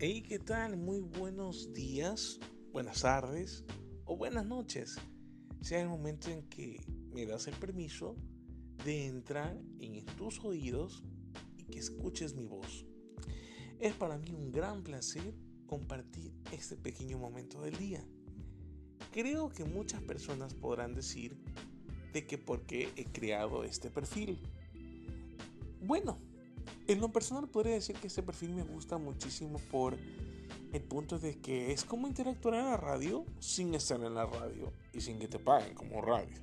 Hey, ¿qué tal? Muy buenos días, buenas tardes o buenas noches. Sea el momento en que me das el permiso de entrar en tus oídos y que escuches mi voz. Es para mí un gran placer compartir este pequeño momento del día. Creo que muchas personas podrán decir de que por qué he creado este perfil. Bueno, en lo personal podría decir que este perfil me gusta muchísimo por el punto de que es como interactuar en la radio sin estar en la radio y sin que te paguen como radio.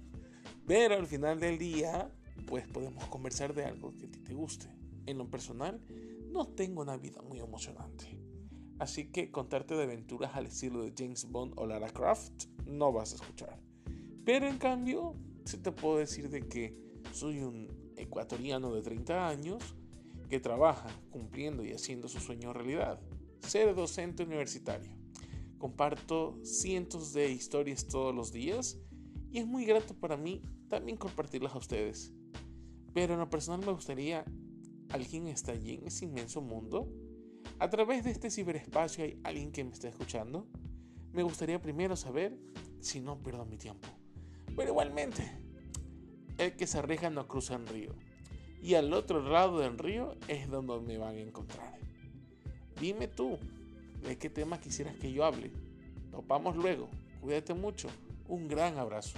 Pero al final del día, pues podemos conversar de algo que a ti te guste. En lo personal, no tengo una vida muy emocionante. Así que contarte de aventuras al estilo de James Bond o Lara Croft no vas a escuchar. Pero en cambio, sí te puedo decir de que soy un ecuatoriano de 30 años que trabaja cumpliendo y haciendo su sueño realidad, ser docente universitario. Comparto cientos de historias todos los días y es muy grato para mí también compartirlas a ustedes. Pero en lo personal me gustaría, ¿alguien está allí en ese inmenso mundo? A través de este ciberespacio hay alguien que me está escuchando. Me gustaría primero saber si no pierdo mi tiempo. Pero igualmente, el que se arriesga no cruza el río y al otro lado del río es donde me van a encontrar. Dime tú, ¿de qué tema quisieras que yo hable? Topamos luego. Cuídate mucho. Un gran abrazo.